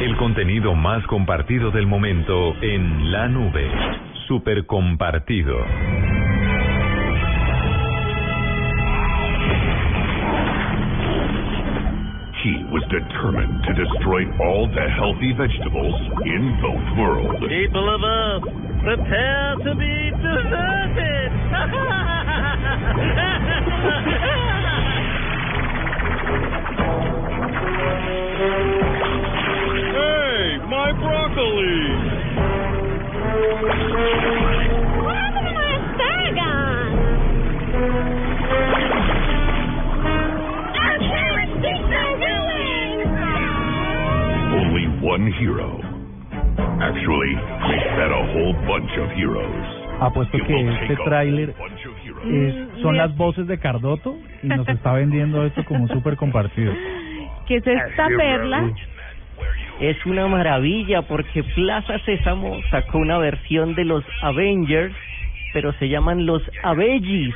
El contenido más compartido del momento en la nube. Super compartido. He was determined to destroy all the healthy vegetables in both worlds. People of Earth, prepare to be deserted! one hero. Actually, make that a whole bunch of heroes. Apuesto que este tráiler es- son las voces de Cardoto y nos está vendiendo esto como súper compartido. ¿Qué es esta perla? Es una maravilla porque Plaza Sésamo sacó una versión de los Avengers, pero se llaman los Avengis,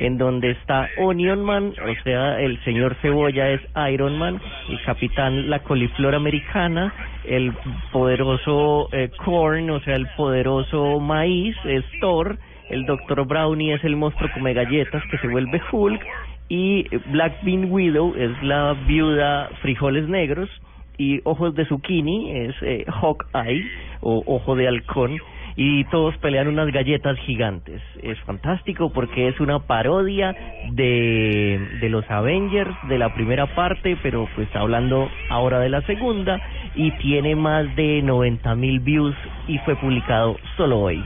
en donde está Onion Man, o sea, el señor Cebolla es Iron Man, el capitán la coliflor americana, el poderoso eh, Corn, o sea, el poderoso maíz es Thor, el Dr. Brownie es el monstruo come galletas que se vuelve Hulk y Black Bean Widow es la viuda frijoles negros y ojos de zucchini es eh, Hawkeye o ojo de halcón y todos pelean unas galletas gigantes. Es fantástico porque es una parodia de, de los Avengers de la primera parte, pero pues hablando ahora de la segunda y tiene más de 90 mil views y fue publicado solo hoy.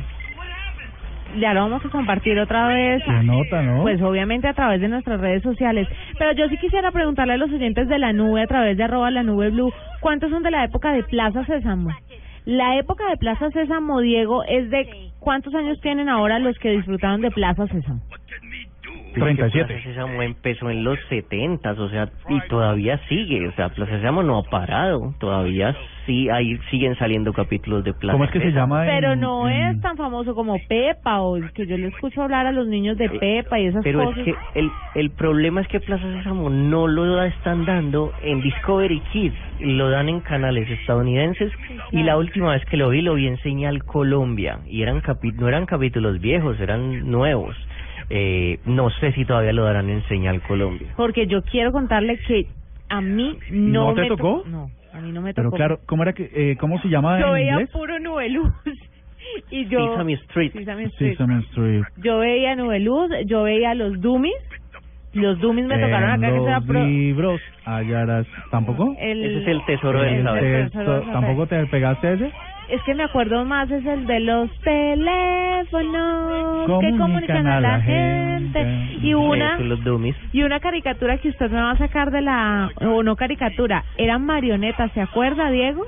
Ya lo vamos a compartir otra vez. Nota, ¿no? Pues obviamente a través de nuestras redes sociales. Pero yo sí quisiera preguntarle a los oyentes de la nube a través de arroba la nube blue, ¿cuántos son de la época de Plaza Sésamo? La época de Plaza Sésamo, Diego, es de cuántos años tienen ahora los que disfrutaron de Plaza Sésamo. 37. Plaza Sésamo empezó en los 70, o sea, y todavía sigue, o sea, Plaza Sésamo no ha parado, todavía sí hay siguen saliendo capítulos de Plaza ¿Cómo es que se llama? en- Pero no en- es tan famoso como Pepa o que yo le escucho hablar a los niños de Pepa y esas Eh, Pero es cosas. que el, el problema es que Plaza Sésamo no lo están dando en Discovery Kids, lo dan en canales estadounidenses y la última vez que lo vi lo vi en Señal Colombia y eran capi- no eran capítulos viejos, eran nuevos. Eh, no sé si todavía lo darán en Señal Colombia. Porque yo quiero contarle que a mí no, ¿No te me to- tocó? No, a mí no me Pero tocó. claro, ¿cómo era que eh, cómo se llama yo en veía inglés? puro Nubeluz y yo Sesame Street. Sesame Street. Sesame Street. Yo veía Nubeluz, yo veía los Dummies. Los Dummies me tocaron acá En que sea los pro. libros hallarás ¿Tampoco? El, Ese es el tesoro el del saber. tesoro del Texto- ¿Tampoco te pegaste a ese? Es que me acuerdo más es el de los teléfonos que Comunican a la gente y una los dummies. y una caricatura que usted me va a sacar de la o no caricatura, eran marionetas, ¿se acuerda, Diego?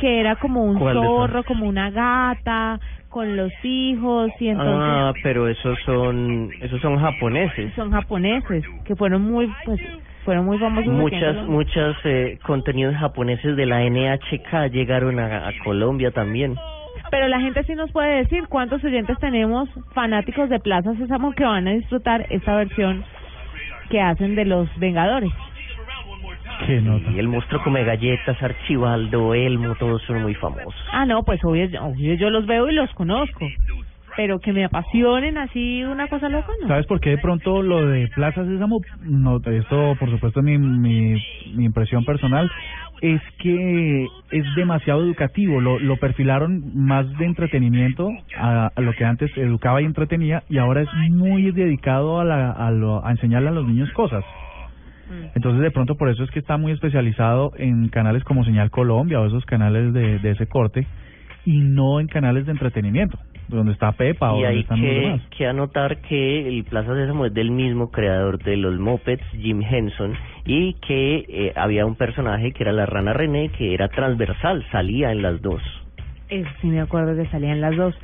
Que era como un zorro, como una gata con los hijos y entonces Ah, pero esos son esos son japoneses. son japoneses que fueron muy pues fueron muy famosos Muchas, Colombia. muchas eh, contenidos japoneses de la NHK llegaron a, a Colombia también. Pero la gente sí nos puede decir cuántos oyentes tenemos fanáticos de Plaza Sésamo que van a disfrutar esta versión que hacen de los Vengadores. Qué nota. Y el monstruo come galletas, Archibaldo, Elmo, todos son muy famosos. Ah, no, pues obvio, obvio yo los veo y los conozco. Pero que me apasionen así una cosa loca, ¿no? ¿Sabes por qué de pronto lo de Plaza Sésamo? No, esto por supuesto es mi, mi, mi impresión personal. Es que es demasiado educativo. Lo, lo perfilaron más de entretenimiento a, a lo que antes educaba y entretenía y ahora es muy dedicado a, la, a, lo, a enseñarle a los niños cosas. Entonces de pronto por eso es que está muy especializado en canales como Señal Colombia o esos canales de, de ese corte y no en canales de entretenimiento, donde está Pepa o donde hay están los que, demás. que anotar que el Plaza Sésamo es del mismo creador de los Muppets, Jim Henson, y que eh, había un personaje que era la rana René, que era transversal, salía en las dos. Eso sí me acuerdo que salían las dos.